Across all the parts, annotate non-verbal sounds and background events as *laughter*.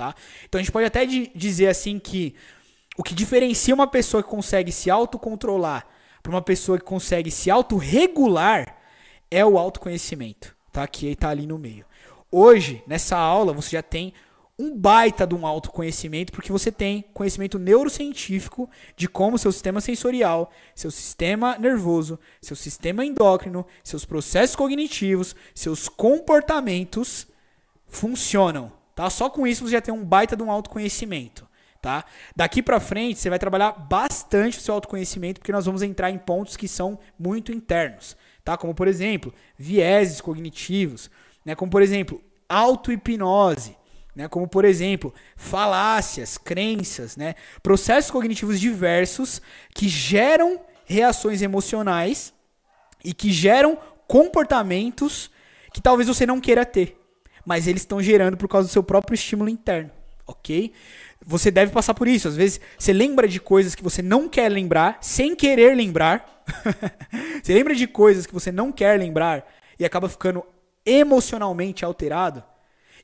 tá? Então a gente pode até dizer assim que o que diferencia uma pessoa que consegue se autocontrolar para uma pessoa que consegue se autorregular é o autoconhecimento, tá? Que está ali no meio. Hoje, nessa aula, você já tem um baita de um autoconhecimento, porque você tem conhecimento neurocientífico de como seu sistema sensorial, seu sistema nervoso, seu sistema endócrino, seus processos cognitivos, seus comportamentos funcionam, tá? Só com isso você já tem um baita de um autoconhecimento, tá? Daqui para frente você vai trabalhar bastante o seu autoconhecimento, porque nós vamos entrar em pontos que são muito internos, tá? Como por exemplo, vieses cognitivos, né? Como por exemplo, auto-hipnose, né? Como por exemplo, falácias, crenças, né? Processos cognitivos diversos que geram reações emocionais e que geram comportamentos que talvez você não queira ter, mas eles estão gerando por causa do seu próprio estímulo interno, ok? Você deve passar por isso. Às vezes você lembra de coisas que você não quer lembrar, sem querer lembrar. *laughs* você lembra de coisas que você não quer lembrar e acaba ficando emocionalmente alterado.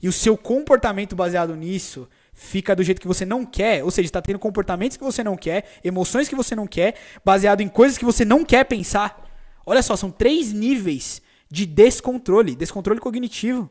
E o seu comportamento baseado nisso fica do jeito que você não quer, ou seja, está tendo comportamentos que você não quer, emoções que você não quer, baseado em coisas que você não quer pensar. Olha só, são três níveis de descontrole: descontrole cognitivo,